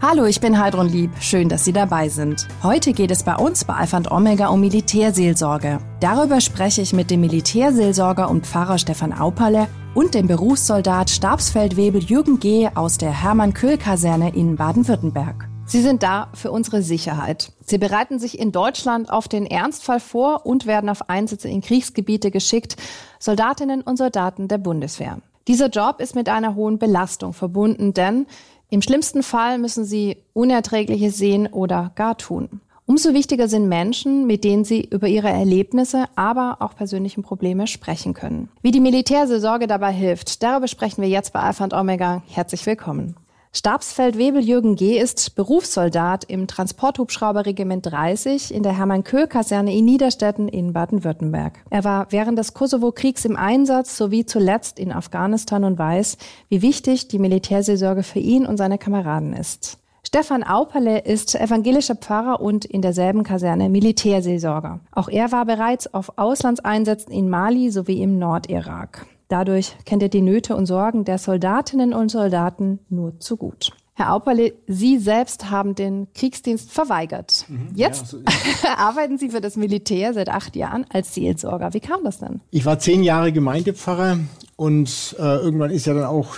Hallo, ich bin Heidrun Lieb. Schön, dass Sie dabei sind. Heute geht es bei uns bei Alpha und Omega um Militärseelsorge. Darüber spreche ich mit dem Militärseelsorger und Pfarrer Stefan Auperle und dem Berufssoldat Stabsfeldwebel Jürgen G. aus der Hermann-Köhl-Kaserne in Baden-Württemberg. Sie sind da für unsere Sicherheit. Sie bereiten sich in Deutschland auf den Ernstfall vor und werden auf Einsätze in Kriegsgebiete geschickt, Soldatinnen und Soldaten der Bundeswehr. Dieser Job ist mit einer hohen Belastung verbunden, denn im schlimmsten Fall müssen sie Unerträgliches sehen oder gar tun. Umso wichtiger sind Menschen, mit denen sie über ihre Erlebnisse, aber auch persönlichen Probleme sprechen können. Wie die Militärseelsorge dabei hilft, darüber sprechen wir jetzt bei Alpha und Omega. Herzlich willkommen. Stabsfeldwebel Jürgen G. ist Berufssoldat im Transporthubschrauberregiment 30 in der Hermann-Köhl-Kaserne in Niederstetten in Baden-Württemberg. Er war während des Kosovo-Kriegs im Einsatz sowie zuletzt in Afghanistan und weiß, wie wichtig die Militärseelsorge für ihn und seine Kameraden ist. Stefan Auperle ist evangelischer Pfarrer und in derselben Kaserne Militärseelsorger. Auch er war bereits auf Auslandseinsätzen in Mali sowie im Nordirak. Dadurch kennt er die Nöte und Sorgen der Soldatinnen und Soldaten nur zu gut. Herr Auperle, Sie selbst haben den Kriegsdienst verweigert. Mhm, Jetzt ja, so arbeiten Sie für das Militär seit acht Jahren als Seelsorger. Wie kam das denn? Ich war zehn Jahre Gemeindepfarrer und äh, irgendwann ist ja dann auch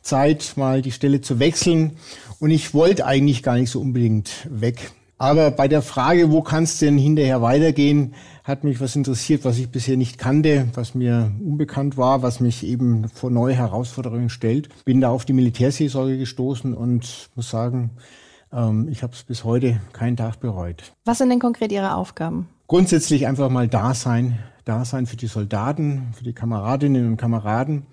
Zeit, mal die Stelle zu wechseln. Und ich wollte eigentlich gar nicht so unbedingt weg. Aber bei der Frage, wo kann es denn hinterher weitergehen, hat mich was interessiert, was ich bisher nicht kannte, was mir unbekannt war, was mich eben vor neue Herausforderungen stellt. Bin da auf die Militärseelsorge gestoßen und muss sagen, ähm, ich habe es bis heute keinen Tag bereut. Was sind denn konkret Ihre Aufgaben? Grundsätzlich einfach mal da sein, da sein für die Soldaten, für die Kameradinnen und Kameraden.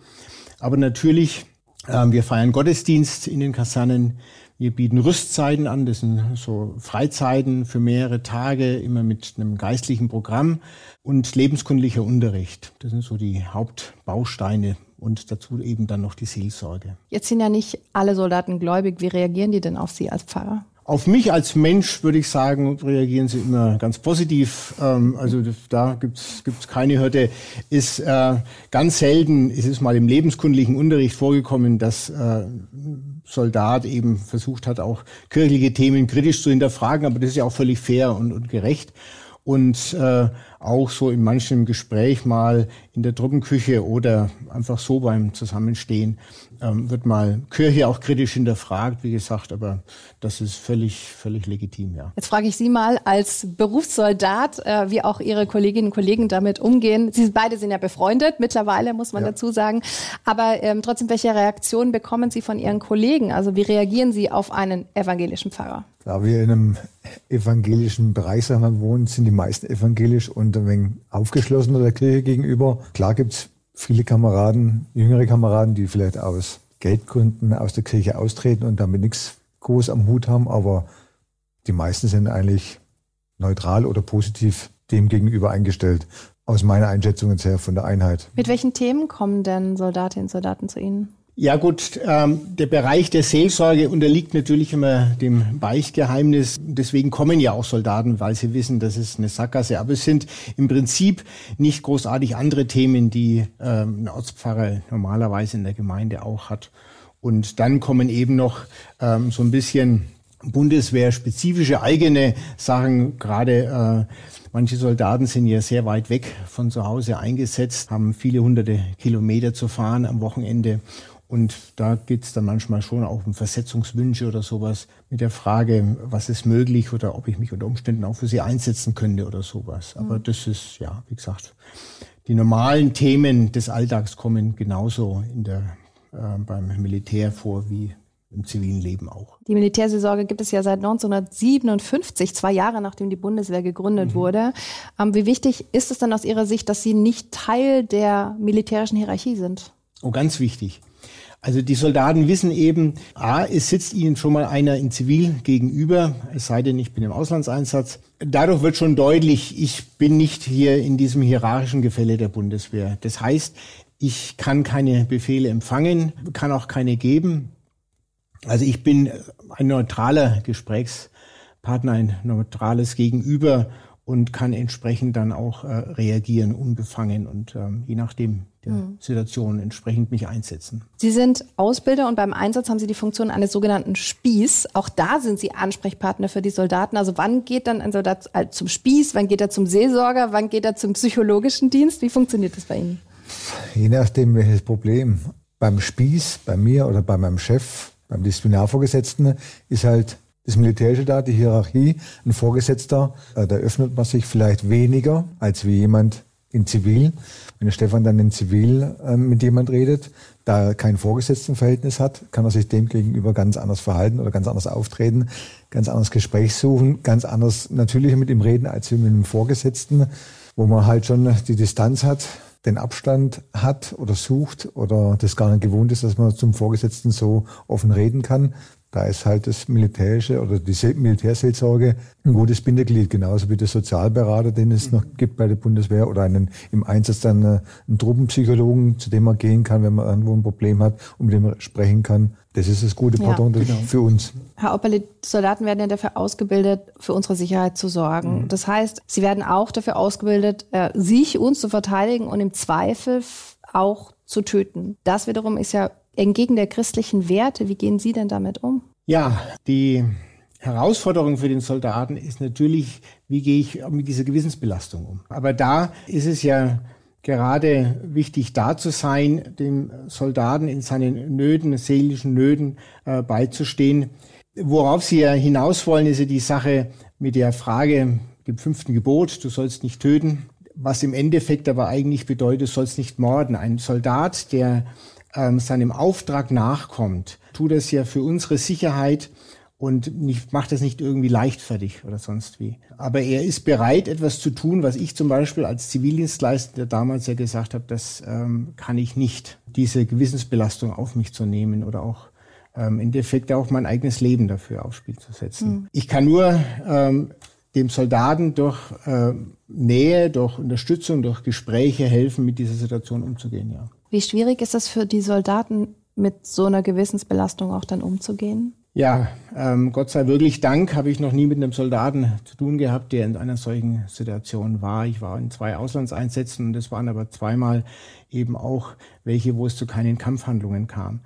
Aber natürlich, äh, wir feiern Gottesdienst in den Kasernen. Wir bieten Rüstzeiten an, das sind so Freizeiten für mehrere Tage, immer mit einem geistlichen Programm und lebenskundlicher Unterricht. Das sind so die Hauptbausteine und dazu eben dann noch die Seelsorge. Jetzt sind ja nicht alle Soldaten gläubig. Wie reagieren die denn auf Sie als Pfarrer? Auf mich als Mensch würde ich sagen, reagieren sie immer ganz positiv. Ähm, also da gibt's gibt's keine Hürde. Ist äh, ganz selten ist es mal im lebenskundlichen Unterricht vorgekommen, dass äh, Soldat eben versucht hat, auch kirchliche Themen kritisch zu hinterfragen. Aber das ist ja auch völlig fair und, und gerecht und äh, auch so in manchem Gespräch mal in der Truppenküche oder einfach so beim Zusammenstehen ähm, wird mal Kirche auch kritisch hinterfragt, wie gesagt, aber das ist völlig, völlig legitim, ja. Jetzt frage ich Sie mal als Berufssoldat, äh, wie auch Ihre Kolleginnen und Kollegen damit umgehen. Sie beide sind ja befreundet mittlerweile, muss man ja. dazu sagen. Aber ähm, trotzdem, welche Reaktionen bekommen Sie von Ihren Kollegen? Also wie reagieren Sie auf einen evangelischen Pfarrer? Da wir in einem evangelischen Bereich sagen wir, wohnen, sind die meisten evangelisch und ein wenig aufgeschlossener der Kirche gegenüber. Klar gibt's viele Kameraden, jüngere Kameraden, die vielleicht aus Geldgründen aus der Kirche austreten und damit nichts groß am Hut haben, aber die meisten sind eigentlich neutral oder positiv dem gegenüber eingestellt. Aus meiner Einschätzung her von der Einheit. Mit welchen Themen kommen denn Soldatinnen und Soldaten zu Ihnen? Ja gut, ähm, der Bereich der Seelsorge unterliegt natürlich immer dem Beichtgeheimnis. Deswegen kommen ja auch Soldaten, weil sie wissen, das ist eine Sackgasse. Aber es sind im Prinzip nicht großartig andere Themen, die ähm, ein Ortspfarrer normalerweise in der Gemeinde auch hat. Und dann kommen eben noch ähm, so ein bisschen Bundeswehr-spezifische eigene Sachen. Gerade äh, manche Soldaten sind ja sehr weit weg von zu Hause eingesetzt, haben viele hunderte Kilometer zu fahren am Wochenende und da geht es dann manchmal schon auch um Versetzungswünsche oder sowas mit der Frage, was ist möglich oder ob ich mich unter Umständen auch für sie einsetzen könnte oder sowas. Aber mhm. das ist, ja, wie gesagt, die normalen Themen des Alltags kommen genauso in der, äh, beim Militär vor wie im zivilen Leben auch. Die Militärseelsorge gibt es ja seit 1957, zwei Jahre nachdem die Bundeswehr gegründet mhm. wurde. Ähm, wie wichtig ist es denn aus Ihrer Sicht, dass Sie nicht Teil der militärischen Hierarchie sind? Oh, ganz wichtig. Also die Soldaten wissen eben, a, es sitzt ihnen schon mal einer in Zivil gegenüber, es sei denn, ich bin im Auslandseinsatz. Dadurch wird schon deutlich, ich bin nicht hier in diesem hierarchischen Gefälle der Bundeswehr. Das heißt, ich kann keine Befehle empfangen, kann auch keine geben. Also ich bin ein neutraler Gesprächspartner, ein neutrales Gegenüber und kann entsprechend dann auch äh, reagieren, unbefangen und ähm, je nachdem der mhm. Situation entsprechend mich einsetzen. Sie sind Ausbilder und beim Einsatz haben Sie die Funktion eines sogenannten Spieß. Auch da sind Sie Ansprechpartner für die Soldaten. Also wann geht dann ein Soldat äh, zum Spieß, wann geht er zum Seelsorger, wann geht er zum psychologischen Dienst? Wie funktioniert das bei Ihnen? Je nachdem, welches Problem. Beim Spieß, bei mir oder bei meinem Chef, beim Disziplinarvorgesetzten ist halt das Militärische da, die Hierarchie, ein Vorgesetzter, äh, da öffnet man sich vielleicht weniger als wie jemand in Zivil. Wenn der Stefan dann in Zivil äh, mit jemand redet, da er kein Vorgesetztenverhältnis hat, kann er sich dem gegenüber ganz anders verhalten oder ganz anders auftreten, ganz anders Gespräch suchen, ganz anders natürlich mit ihm reden als mit einem Vorgesetzten, wo man halt schon die Distanz hat, den Abstand hat oder sucht oder das gar nicht gewohnt ist, dass man zum Vorgesetzten so offen reden kann. Da ist halt das Militärische oder die Militärseelsorge ein gutes Bindeglied, genauso wie der Sozialberater, den es noch gibt bei der Bundeswehr oder einen im Einsatz dann äh, einen Truppenpsychologen, zu dem man gehen kann, wenn man irgendwo ein Problem hat und mit dem sprechen kann. Das ist das gute Pardon ja, genau. für uns. Herr Opperle, Soldaten werden ja dafür ausgebildet, für unsere Sicherheit zu sorgen. Mhm. Das heißt, sie werden auch dafür ausgebildet, äh, sich, uns zu verteidigen und im Zweifel auch zu töten. Das wiederum ist ja entgegen der christlichen Werte. Wie gehen Sie denn damit um? Ja, die Herausforderung für den Soldaten ist natürlich, wie gehe ich mit dieser Gewissensbelastung um. Aber da ist es ja gerade wichtig, da zu sein, dem Soldaten in seinen Nöten, seelischen Nöten äh, beizustehen. Worauf Sie ja hinaus wollen, ist ja die Sache mit der Frage, dem fünften Gebot, du sollst nicht töten, was im Endeffekt aber eigentlich bedeutet, du sollst nicht morden. Ein Soldat, der ähm, seinem Auftrag nachkommt, tut es ja für unsere Sicherheit und nicht, macht das nicht irgendwie leichtfertig oder sonst wie. Aber er ist bereit, etwas zu tun, was ich zum Beispiel als Zivildienstleister damals ja gesagt habe, das ähm, kann ich nicht, diese Gewissensbelastung auf mich zu nehmen oder auch ähm, im Endeffekt auch mein eigenes Leben dafür aufs Spiel zu setzen. Mhm. Ich kann nur ähm, dem Soldaten durch äh, Nähe, durch Unterstützung, durch Gespräche helfen, mit dieser Situation umzugehen, ja. Wie schwierig ist es für die Soldaten, mit so einer Gewissensbelastung auch dann umzugehen? Ja, ähm, Gott sei wirklich Dank habe ich noch nie mit einem Soldaten zu tun gehabt, der in einer solchen Situation war. Ich war in zwei Auslandseinsätzen und es waren aber zweimal eben auch welche, wo es zu keinen Kampfhandlungen kam.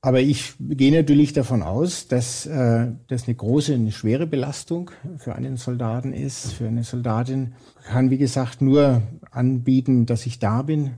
Aber ich gehe natürlich davon aus, dass äh, das eine große, eine schwere Belastung für einen Soldaten ist. Für eine Soldatin kann, wie gesagt, nur anbieten, dass ich da bin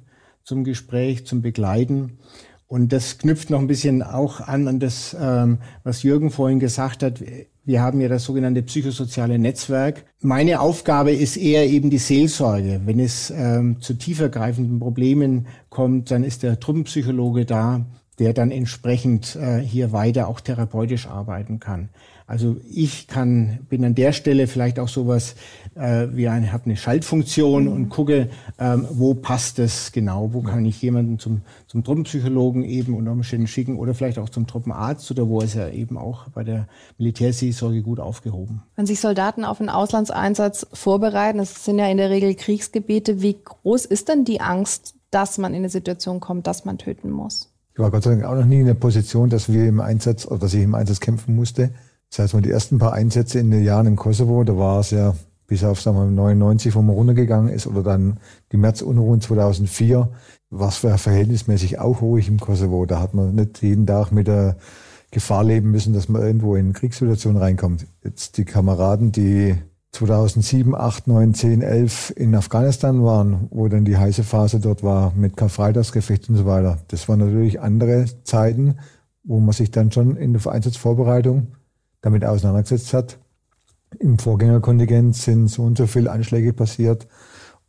zum Gespräch, zum Begleiten. Und das knüpft noch ein bisschen auch an an das, ähm, was Jürgen vorhin gesagt hat. Wir haben ja das sogenannte psychosoziale Netzwerk. Meine Aufgabe ist eher eben die Seelsorge. Wenn es ähm, zu tiefergreifenden Problemen kommt, dann ist der Truppenpsychologe da, der dann entsprechend äh, hier weiter auch therapeutisch arbeiten kann. Also ich kann, bin an der Stelle vielleicht auch sowas äh, wie eine, habe eine Schaltfunktion mhm. und gucke, ähm, wo passt das genau, wo kann ich jemanden zum, zum Truppenpsychologen eben unter Umständen schicken oder vielleicht auch zum Truppenarzt oder wo ist er eben auch bei der Militärseelsorge gut aufgehoben. Wenn sich Soldaten auf einen Auslandseinsatz vorbereiten, das sind ja in der Regel Kriegsgebiete, wie groß ist denn die Angst, dass man in eine Situation kommt, dass man töten muss? War Gott sei Dank auch noch nie in der Position, dass wir im Einsatz oder dass ich im Einsatz kämpfen musste. Das heißt, die ersten paar Einsätze in den Jahren im Kosovo, da war es ja bis auf sagen wir, 99, wo man runtergegangen ist, oder dann die Märzunruhen 2004, war es verhältnismäßig auch ruhig im Kosovo. Da hat man nicht jeden Tag mit der Gefahr leben müssen, dass man irgendwo in eine Kriegssituation reinkommt. Jetzt die Kameraden, die 2007, 8, 9, 10, 11 in Afghanistan waren, wo dann die heiße Phase dort war mit Karfreitagsgefecht und so weiter. Das waren natürlich andere Zeiten, wo man sich dann schon in der Einsatzvorbereitung damit auseinandergesetzt hat. Im Vorgängerkontingent sind so und so viele Anschläge passiert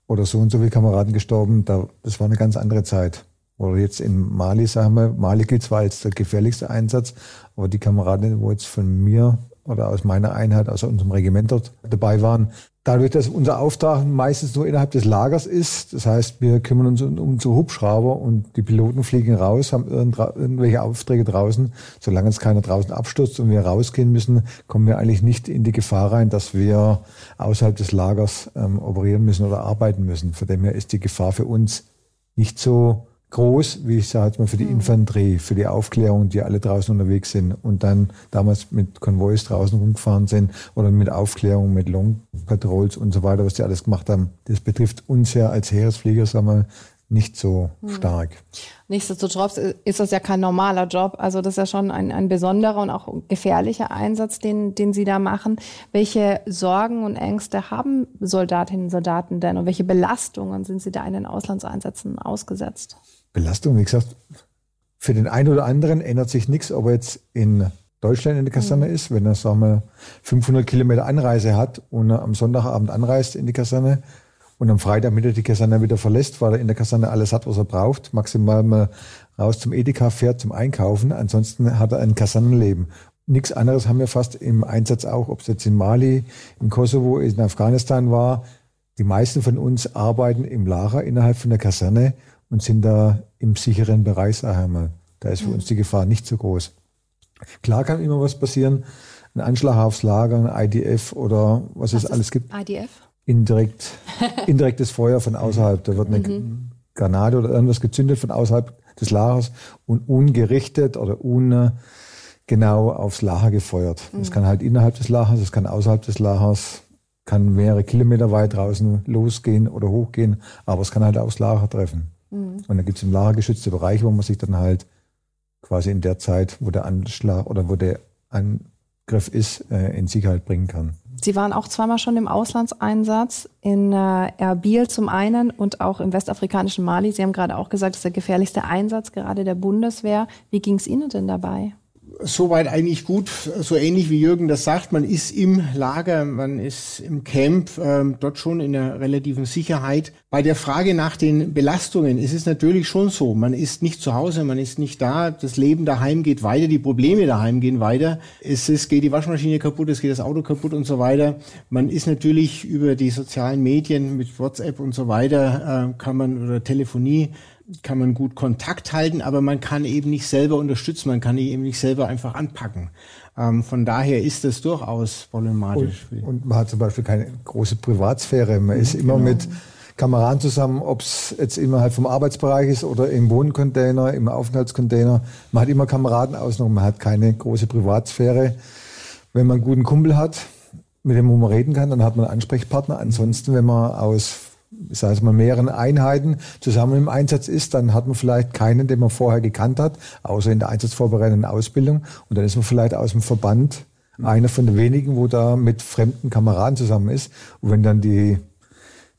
oder so und so viele Kameraden gestorben. das war eine ganz andere Zeit. Oder jetzt in Mali, sagen wir, Mali gilt zwar als der gefährlichste Einsatz, aber die Kameraden, wo jetzt von mir oder aus meiner Einheit, aus unserem Regiment dort dabei waren, Dadurch, dass unser Auftrag meistens nur innerhalb des Lagers ist, das heißt, wir kümmern uns um, unsere Hubschrauber und die Piloten fliegen raus, haben irgendwelche Aufträge draußen. Solange es keiner draußen abstürzt und wir rausgehen müssen, kommen wir eigentlich nicht in die Gefahr rein, dass wir außerhalb des Lagers ähm, operieren müssen oder arbeiten müssen. Von dem her ist die Gefahr für uns nicht so groß, wie ich sage mal, für die mhm. Infanterie, für die Aufklärung, die alle draußen unterwegs sind und dann damals mit Konvois draußen rumgefahren sind oder mit Aufklärung, mit Long Patrols und so weiter, was die alles gemacht haben. Das betrifft uns ja als Heeresflieger, sagen wir, nicht so hm. stark. Nichtsdestotrotz ist das ja kein normaler Job. Also das ist ja schon ein, ein besonderer und auch gefährlicher Einsatz, den, den Sie da machen. Welche Sorgen und Ängste haben Soldatinnen und Soldaten denn und welche Belastungen sind Sie da in den Auslandseinsätzen ausgesetzt? Belastung, wie gesagt, für den einen oder anderen ändert sich nichts, ob er jetzt in Deutschland in der Kaserne mhm. ist, wenn er, sagen wir, 500 Kilometer Anreise hat und er am Sonntagabend anreist in die Kaserne und am Freitag mit die Kaserne wieder verlässt, weil er in der Kaserne alles hat, was er braucht, maximal mal raus zum Edeka fährt zum Einkaufen, ansonsten hat er ein Kasernenleben. Nichts anderes haben wir fast im Einsatz auch, ob es jetzt in Mali, in Kosovo, in Afghanistan war. Die meisten von uns arbeiten im Lager innerhalb von der Kaserne und sind da im sicheren Bereich, sag ich mal. Da ist für mhm. uns die Gefahr nicht so groß. Klar kann immer was passieren, ein Anschlag aufs Lager, ein IDF oder was, was es alles gibt. IDF? Indirekt, indirektes Feuer von außerhalb. Da wird eine mhm. Granate oder irgendwas gezündet von außerhalb des Lagers und ungerichtet oder ungenau aufs Lager gefeuert. Mhm. Das kann halt innerhalb des Lagers, das kann außerhalb des Lagers, kann mehrere Kilometer weit draußen losgehen oder hochgehen, aber es kann halt aufs Lager treffen. Mhm. Und da gibt es im Lager geschützte Bereiche, wo man sich dann halt quasi in der Zeit, wo der Anschlag oder wo der Angriff ist, äh, in Sicherheit bringen kann. Sie waren auch zweimal schon im Auslandseinsatz in äh, Erbil zum einen und auch im westafrikanischen Mali. Sie haben gerade auch gesagt, das ist der gefährlichste Einsatz gerade der Bundeswehr. Wie ging es Ihnen denn dabei? Soweit eigentlich gut, so ähnlich wie Jürgen das sagt. Man ist im Lager, man ist im Camp, ähm, dort schon in einer relativen Sicherheit. Bei der Frage nach den Belastungen ist es natürlich schon so. Man ist nicht zu Hause, man ist nicht da. Das Leben daheim geht weiter, die Probleme daheim gehen weiter. Es, es geht die Waschmaschine kaputt, es geht das Auto kaputt und so weiter. Man ist natürlich über die sozialen Medien mit WhatsApp und so weiter, äh, kann man oder Telefonie kann man gut Kontakt halten, aber man kann eben nicht selber unterstützen, man kann eben nicht selber einfach anpacken. Ähm, von daher ist das durchaus problematisch. Und, und, man hat zum Beispiel keine große Privatsphäre. Man ist immer genau. mit Kameraden zusammen, ob es jetzt innerhalb vom Arbeitsbereich ist oder im Wohncontainer, im Aufenthaltscontainer. Man hat immer Kameraden außenrum, man hat keine große Privatsphäre. Wenn man einen guten Kumpel hat, mit dem man reden kann, dann hat man einen Ansprechpartner. Ansonsten, wenn man aus ich sage mal, mehreren Einheiten zusammen im Einsatz ist, dann hat man vielleicht keinen, den man vorher gekannt hat, außer in der einsatzvorbereitenden Ausbildung. Und dann ist man vielleicht aus dem Verband einer von den wenigen, wo da mit fremden Kameraden zusammen ist. Und wenn dann die,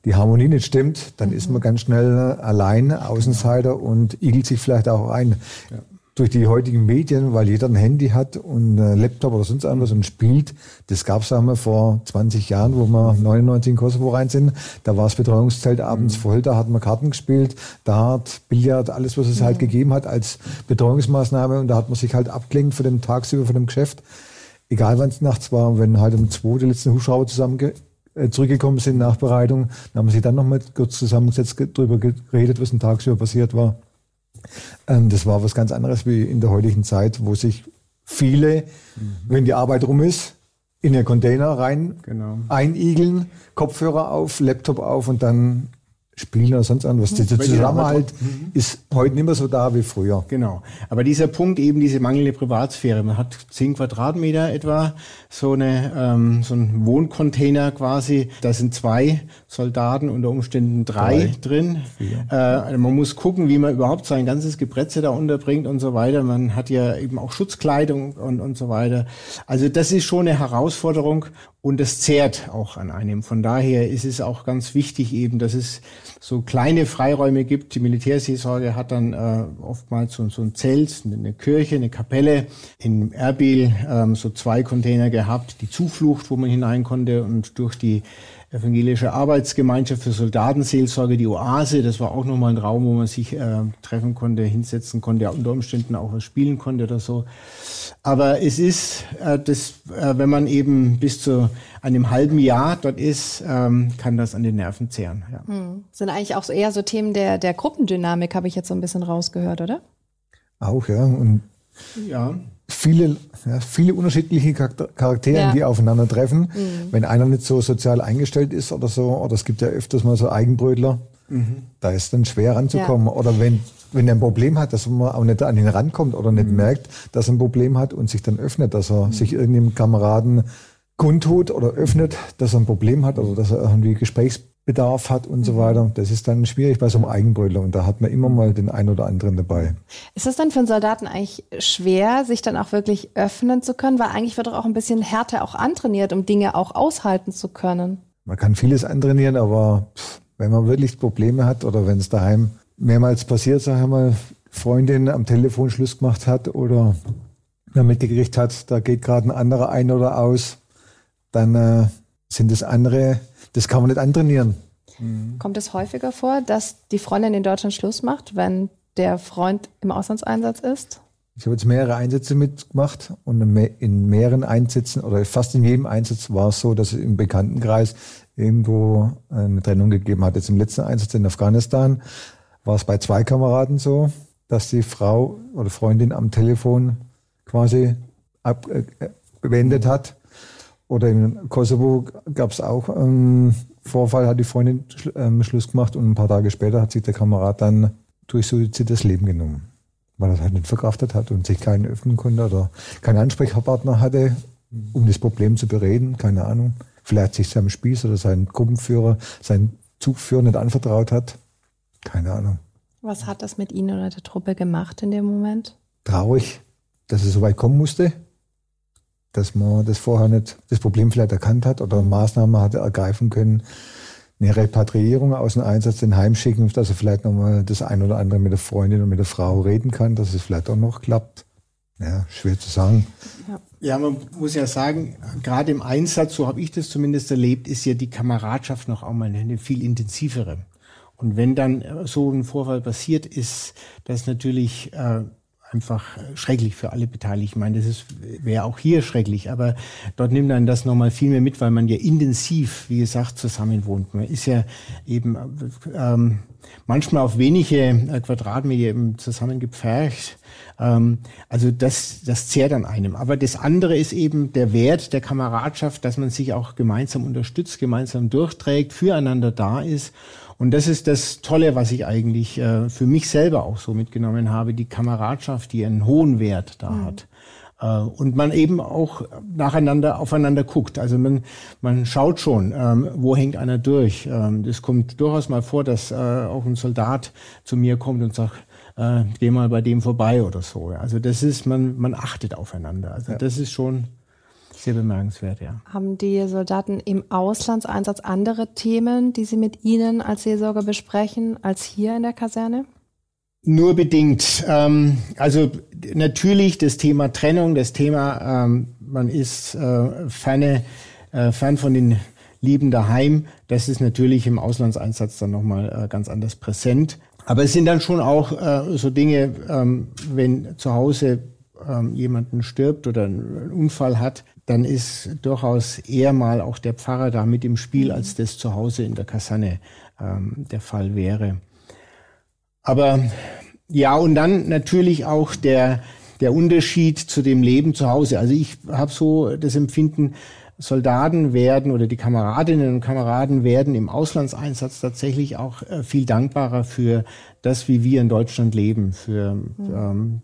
die Harmonie nicht stimmt, dann mhm. ist man ganz schnell allein, Außenseiter und igelt sich vielleicht auch ein. Ja durch die heutigen Medien, weil jeder ein Handy hat und ein Laptop oder sonst irgendwas und spielt. Das gab es einmal vor 20 Jahren, wo wir 99 in Kosovo rein sind. Da war das Betreuungszelt abends voll, da hat man Karten gespielt, Dart, Billard, alles, was es halt mhm. gegeben hat als Betreuungsmaßnahme. Und da hat man sich halt abgelenkt von dem tagsüber, von dem Geschäft. Egal wann es nachts war, wenn halt um zwei die letzten Hubschrauber zusammen äh, zurückgekommen sind, Nachbereitung, dann haben sie dann nochmal kurz zusammengesetzt, darüber geredet, was ein tagsüber passiert war. Ähm, das war was ganz anderes wie in der heutigen Zeit, wo sich viele, mhm. wenn die Arbeit rum ist, in den Container rein genau. einigeln, Kopfhörer auf, Laptop auf und dann Spielen oder sonst irgendwas. Der Zusammenhalt mhm. ist heute nicht mehr so da wie früher. Genau. Aber dieser Punkt eben, diese mangelnde Privatsphäre. Man hat zehn Quadratmeter etwa, so eine, ähm, so ein Wohncontainer quasi. Da sind zwei Soldaten, unter Umständen drei, drei. drin. Äh, man muss gucken, wie man überhaupt sein ganzes Gebretze da unterbringt und so weiter. Man hat ja eben auch Schutzkleidung und, und so weiter. Also das ist schon eine Herausforderung und das zehrt auch an einem. Von daher ist es auch ganz wichtig eben, dass es so kleine Freiräume gibt. Die Militärseelsorge hat dann äh, oftmals so, so, ein Zelt, eine Kirche, eine Kapelle. In Erbil ähm, so zwei Container gehabt, die Zuflucht, wo man hinein konnte und durch die evangelische Arbeitsgemeinschaft für Soldatenseelsorge, die Oase, das war auch nochmal ein Raum, wo man sich äh, treffen konnte, hinsetzen konnte, unter Umständen auch was spielen konnte oder so. Aber es ist, äh, das, äh, wenn man eben bis zu einem halben Jahr dort ist, ähm, kann das an den Nerven zehren. Ja. Hm. Sind eigentlich auch so eher so Themen der, der Gruppendynamik, habe ich jetzt so ein bisschen rausgehört, oder? Auch, ja. Und ja viele, ja, viele unterschiedliche Charaktere, ja. die aufeinandertreffen. Mhm. Wenn einer nicht so sozial eingestellt ist oder so, oder es gibt ja öfters mal so Eigenbrötler, Mhm. Da ist dann schwer ranzukommen. Ja. Oder wenn, wenn er ein Problem hat, dass man auch nicht an ihn rankommt oder nicht mhm. merkt, dass er ein Problem hat und sich dann öffnet, dass er mhm. sich irgendeinem Kameraden kundtut oder öffnet, dass er ein Problem hat oder dass er irgendwie Gesprächsbedarf hat und mhm. so weiter. Das ist dann schwierig bei so einem Eigenbrötler und da hat man immer mal den einen oder anderen dabei. Ist das dann für einen Soldaten eigentlich schwer, sich dann auch wirklich öffnen zu können? Weil eigentlich wird doch auch ein bisschen Härte auch antrainiert, um Dinge auch aushalten zu können. Man kann vieles antrainieren, aber pff, wenn man wirklich Probleme hat oder wenn es daheim mehrmals passiert, sag ich mal, Freundin am Telefon Schluss gemacht hat oder man mitgekriegt hat, da geht gerade ein anderer ein oder aus, dann äh, sind es andere, das kann man nicht antrainieren. Mhm. Kommt es häufiger vor, dass die Freundin in Deutschland Schluss macht, wenn der Freund im Auslandseinsatz ist? Ich habe jetzt mehrere Einsätze mitgemacht und in mehreren Einsätzen oder fast in jedem Einsatz war es so, dass es im Bekanntenkreis irgendwo eine Trennung gegeben hat. Jetzt im letzten Einsatz in Afghanistan war es bei zwei Kameraden so, dass die Frau oder Freundin am Telefon quasi ab, äh, beendet hat. Oder im Kosovo gab es auch einen Vorfall, hat die Freundin ähm, Schluss gemacht und ein paar Tage später hat sich der Kamerad dann durch Suizid das Leben genommen weil er es halt nicht verkraftet hat und sich keinen öffnen konnte oder keinen Ansprechpartner hatte, um das Problem zu bereden, keine Ahnung. Vielleicht sich seinem Spieß oder seinem Gruppenführer, seinen Zugführer nicht anvertraut hat. Keine Ahnung. Was hat das mit Ihnen oder der Truppe gemacht in dem Moment? Traurig, dass es so weit kommen musste, dass man das vorher nicht, das Problem vielleicht erkannt hat oder Maßnahmen hatte ergreifen können, eine Repatriierung aus dem Einsatz in Heimschicken, dass er vielleicht nochmal das ein oder andere mit der Freundin und mit der Frau reden kann, dass es vielleicht auch noch klappt. Ja, schwer zu sagen. Ja. ja, man muss ja sagen, gerade im Einsatz, so habe ich das zumindest erlebt, ist ja die Kameradschaft noch einmal eine viel intensivere. Und wenn dann so ein Vorfall passiert ist, das natürlich äh, einfach schrecklich für alle Beteiligten. Ich meine, das wäre auch hier schrecklich, aber dort nimmt man das nochmal viel mehr mit, weil man ja intensiv, wie gesagt, zusammen wohnt. Man ist ja eben ähm, manchmal auf wenige äh, Quadratmeter eben zusammengepfercht. Ähm, also das, das zehrt an einem. Aber das andere ist eben der Wert der Kameradschaft, dass man sich auch gemeinsam unterstützt, gemeinsam durchträgt, füreinander da ist und das ist das Tolle, was ich eigentlich äh, für mich selber auch so mitgenommen habe, die Kameradschaft, die einen hohen Wert da mhm. hat. Äh, und man eben auch nacheinander aufeinander guckt. Also man, man schaut schon, ähm, wo hängt einer durch. Ähm, das kommt durchaus mal vor, dass äh, auch ein Soldat zu mir kommt und sagt, äh, geh mal bei dem vorbei oder so. Also das ist, man, man achtet aufeinander. Also ja. das ist schon sehr bemerkenswert, ja. Haben die Soldaten im Auslandseinsatz andere Themen, die sie mit Ihnen als Seelsorger besprechen, als hier in der Kaserne? Nur bedingt. Ähm, also natürlich das Thema Trennung, das Thema, ähm, man ist äh, ferne, äh, fern von den Lieben daheim, das ist natürlich im Auslandseinsatz dann nochmal äh, ganz anders präsent. Aber es sind dann schon auch äh, so Dinge, ähm, wenn zu Hause ähm, jemanden stirbt oder einen Unfall hat, dann ist durchaus eher mal auch der Pfarrer da mit im Spiel, als das zu Hause in der Kaserne ähm, der Fall wäre. Aber ja, und dann natürlich auch der, der Unterschied zu dem Leben zu Hause. Also ich habe so das Empfinden, Soldaten werden oder die Kameradinnen und Kameraden werden im Auslandseinsatz tatsächlich auch äh, viel dankbarer für das, wie wir in Deutschland leben, für mhm. ähm,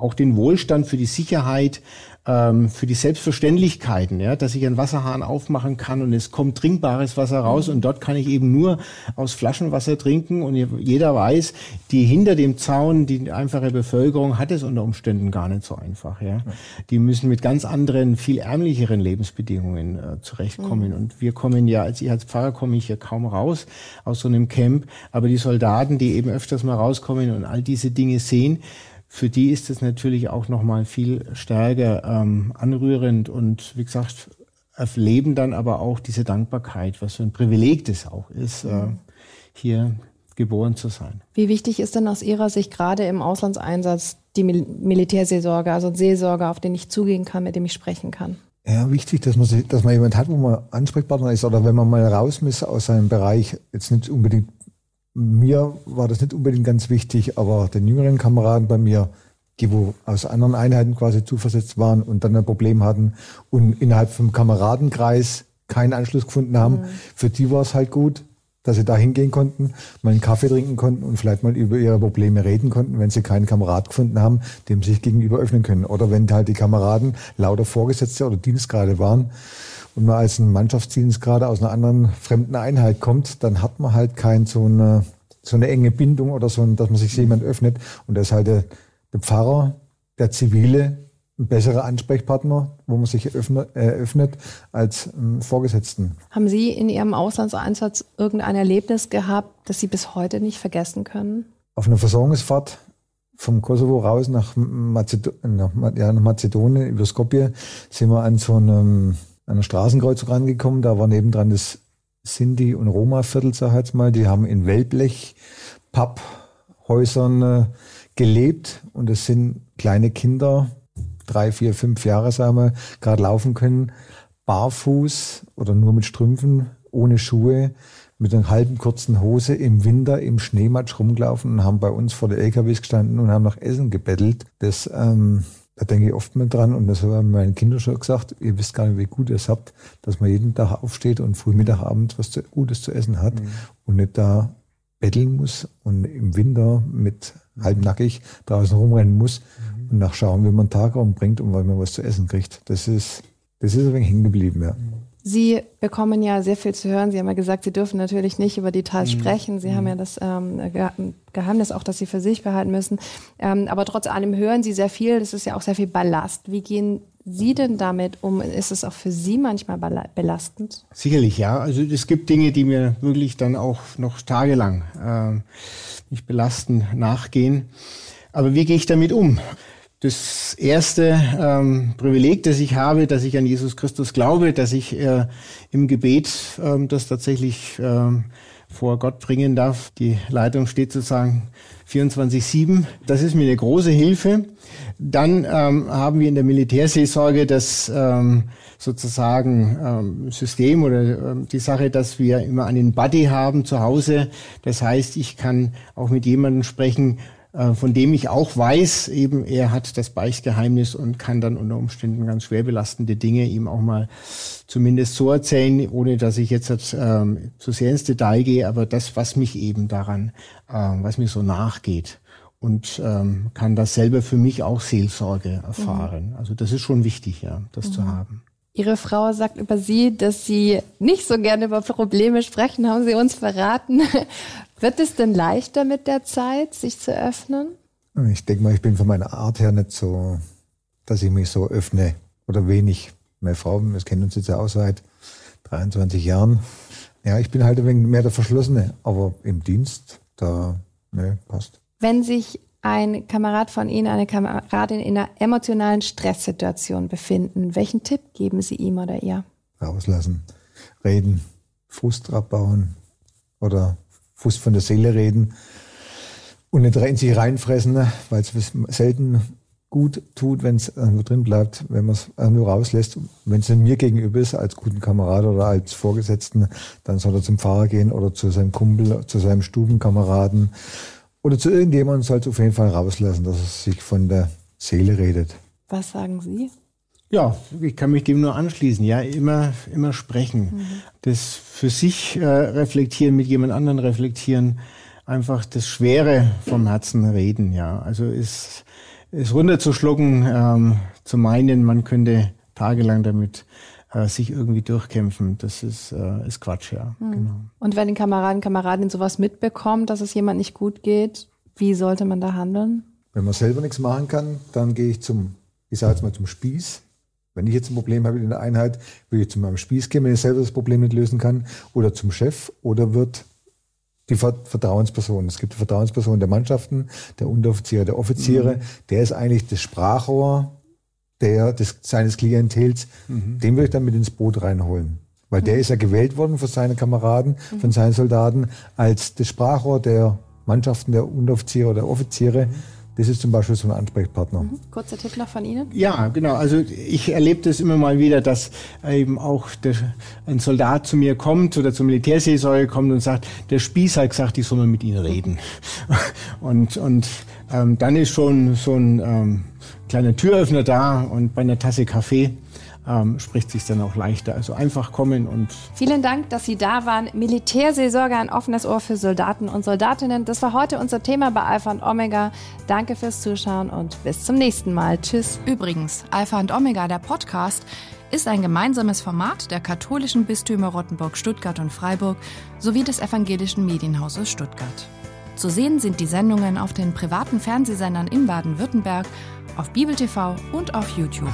auch den Wohlstand, für die Sicherheit, ähm, für die Selbstverständlichkeiten, ja, dass ich einen Wasserhahn aufmachen kann und es kommt trinkbares Wasser raus und dort kann ich eben nur aus Flaschenwasser trinken und jeder weiß, die hinter dem Zaun, die einfache Bevölkerung hat es unter Umständen gar nicht so einfach, ja. Die müssen mit ganz anderen, viel ärmlicheren Lebensbedingungen äh, zurechtkommen mhm. und wir kommen ja, als ich als Pfarrer komme ich ja kaum raus aus so einem Camp, aber die Soldaten, die eben öfters mal rauskommen und all diese Dinge sehen, für die ist es natürlich auch nochmal viel stärker ähm, anrührend und wie gesagt, erleben dann aber auch diese Dankbarkeit, was für ein Privileg das auch ist, äh, hier geboren zu sein. Wie wichtig ist denn aus Ihrer Sicht gerade im Auslandseinsatz die Mil Militärseelsorge, also ein Seelsorger, auf den ich zugehen kann, mit dem ich sprechen kann? Ja, wichtig, dass man, dass man jemand hat, wo man Ansprechpartner ist oder wenn man mal raus muss aus seinem Bereich, jetzt nicht unbedingt mir war das nicht unbedingt ganz wichtig, aber den jüngeren Kameraden bei mir, die wo aus anderen Einheiten quasi zuversetzt waren und dann ein Problem hatten und innerhalb vom Kameradenkreis keinen Anschluss gefunden haben, mhm. für die war es halt gut, dass sie da hingehen konnten, mal einen Kaffee trinken konnten und vielleicht mal über ihre Probleme reden konnten, wenn sie keinen Kamerad gefunden haben, dem sie sich gegenüber öffnen können. Oder wenn halt die Kameraden lauter Vorgesetzte oder Dienstgrade waren und man als ein Mannschaftsdienstgrade aus einer anderen fremden Einheit kommt, dann hat man halt kein so eine, so eine enge Bindung oder so, dass man sich jemand öffnet. Und da ist halt der, der Pfarrer, der Zivile, ein besserer Ansprechpartner, wo man sich eröffnet, eröffnet als ähm, Vorgesetzten. Haben Sie in Ihrem Auslandseinsatz irgendein Erlebnis gehabt, das Sie bis heute nicht vergessen können? Auf einer Versorgungsfahrt vom Kosovo raus nach, Mazedo nach, ja, nach Mazedonien über Skopje sind wir an so einem, einer Straßenkreuzung rangekommen. Da war nebendran das Sinti- und Roma-Viertel, sag ich jetzt mal. Die haben in Wellblech, Papphäusern äh, gelebt und es sind kleine Kinder, drei, vier, fünf Jahre, sagen wir, gerade laufen können, barfuß oder nur mit Strümpfen, ohne Schuhe, mit einer halben kurzen Hose im Winter im Schneematsch rumgelaufen und haben bei uns vor der LKWs gestanden und haben nach Essen gebettelt. Das, ähm, da denke ich oft mal dran und das haben meine Kinder schon gesagt, ihr wisst gar nicht, wie gut ihr es habt, dass man jeden Tag aufsteht und früh, Mittag, was Gutes zu essen hat mhm. und nicht da betteln muss und im Winter mit halbnackig draußen rumrennen muss mhm. und nachschauen, wie man einen Tag rumbringt und weil man was zu essen kriegt. Das ist, das ist ein wenig hängen geblieben, ja. Sie bekommen ja sehr viel zu hören. Sie haben ja gesagt, Sie dürfen natürlich nicht über Details mhm. sprechen. Sie mhm. haben ja das ähm, Geheimnis auch, dass Sie für sich behalten müssen. Ähm, aber trotz allem hören Sie sehr viel. Das ist ja auch sehr viel Ballast. Wie gehen Sie denn damit um? Ist es auch für Sie manchmal belastend? Sicherlich, ja. Also es gibt Dinge, die mir wirklich dann auch noch tagelang äh, nicht belasten, nachgehen. Aber wie gehe ich damit um? Das erste ähm, Privileg, das ich habe, dass ich an Jesus Christus glaube, dass ich äh, im Gebet ähm, das tatsächlich ähm, vor Gott bringen darf. Die Leitung steht sozusagen 24-7. Das ist mir eine große Hilfe. Dann ähm, haben wir in der Militärseelsorge das ähm, sozusagen ähm, System oder ähm, die Sache, dass wir immer einen Buddy haben zu Hause. Das heißt, ich kann auch mit jemandem sprechen, von dem ich auch weiß, eben er hat das Beichtgeheimnis und kann dann unter Umständen ganz schwer belastende Dinge ihm auch mal zumindest so erzählen, ohne dass ich jetzt ähm, zu sehr ins Detail gehe, aber das, was mich eben daran, äh, was mir so nachgeht und ähm, kann das selber für mich auch Seelsorge erfahren. Mhm. Also das ist schon wichtig, ja, das mhm. zu haben. Ihre Frau sagt über Sie, dass Sie nicht so gerne über Probleme sprechen, haben Sie uns verraten. Wird es denn leichter mit der Zeit, sich zu öffnen? Ich denke mal, ich bin von meiner Art her nicht so, dass ich mich so öffne oder wenig. Meine Frau, wir kennen uns jetzt ja auch seit 23 Jahren. Ja, ich bin halt ein wenig mehr der Verschlossene, aber im Dienst, da, ne, passt. Wenn sich ein Kamerad von Ihnen, eine Kameradin in einer emotionalen Stresssituation befinden, welchen Tipp geben Sie ihm oder ihr? Rauslassen, reden, Frust abbauen oder Frust von der Seele reden und nicht in sich reinfressen, weil es selten gut tut, wenn es nur drin bleibt, wenn man es nur rauslässt. Wenn es mir gegenüber ist, als guten Kamerad oder als Vorgesetzten, dann soll er zum Pfarrer gehen oder zu seinem Kumpel, zu seinem Stubenkameraden oder zu irgendjemandem soll es auf jeden Fall rauslassen, dass er sich von der Seele redet. Was sagen Sie? Ja, ich kann mich dem nur anschließen. Ja, immer, immer sprechen. Mhm. Das für sich äh, reflektieren, mit jemand anderen reflektieren, einfach das Schwere vom Herzen reden. Ja, also ist, ist runterzuschlucken, ähm, zu meinen, man könnte tagelang damit äh, sich irgendwie durchkämpfen. Das ist, äh, ist Quatsch, ja. Mhm. Genau. Und wenn die Kameraden, Kameradinnen sowas mitbekommt, dass es jemand nicht gut geht, wie sollte man da handeln? Wenn man selber nichts machen kann, dann gehe ich zum, ich sage jetzt mal zum Spieß. Wenn ich jetzt ein Problem habe in der Einheit, würde ich zu meinem Spieß gehen, wenn ich selber das Problem nicht lösen kann, oder zum Chef, oder wird die Vertrauensperson. Es gibt die Vertrauensperson der Mannschaften, der Unteroffiziere, der Offiziere. Mhm. Der ist eigentlich das Sprachrohr der, des, seines Klientels, mhm. den würde ich dann mit ins Boot reinholen. Weil mhm. der ist ja gewählt worden von seinen Kameraden, mhm. von seinen Soldaten, als das Sprachrohr der Mannschaften, der Unteroffiziere oder Offiziere. Mhm. Das ist zum Beispiel so ein Ansprechpartner. Mhm. Kurzer Tipp noch von Ihnen? Ja, genau. Also ich erlebe das immer mal wieder, dass eben auch der, ein Soldat zu mir kommt oder zur Militärseelsorge kommt und sagt, der Spieß hat gesagt, ich soll mal mit Ihnen reden. und und ähm, dann ist schon so ein ähm, kleiner Türöffner da und bei einer Tasse Kaffee ähm, spricht sich dann auch leichter. Also einfach kommen und. Vielen Dank, dass Sie da waren. Militärseelsorge, ein offenes Ohr für Soldaten und Soldatinnen. Das war heute unser Thema bei Alpha und Omega. Danke fürs Zuschauen und bis zum nächsten Mal. Tschüss. Übrigens, Alpha und Omega, der Podcast, ist ein gemeinsames Format der katholischen Bistümer Rottenburg, Stuttgart und Freiburg sowie des evangelischen Medienhauses Stuttgart. Zu sehen sind die Sendungen auf den privaten Fernsehsendern in Baden-Württemberg, auf Bibel TV und auf YouTube.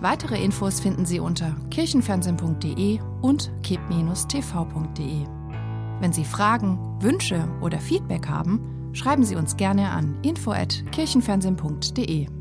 Weitere Infos finden Sie unter kirchenfernsehen.de und kip-tv.de. Wenn Sie Fragen, Wünsche oder Feedback haben, schreiben Sie uns gerne an info@kirchenfernsehen.de.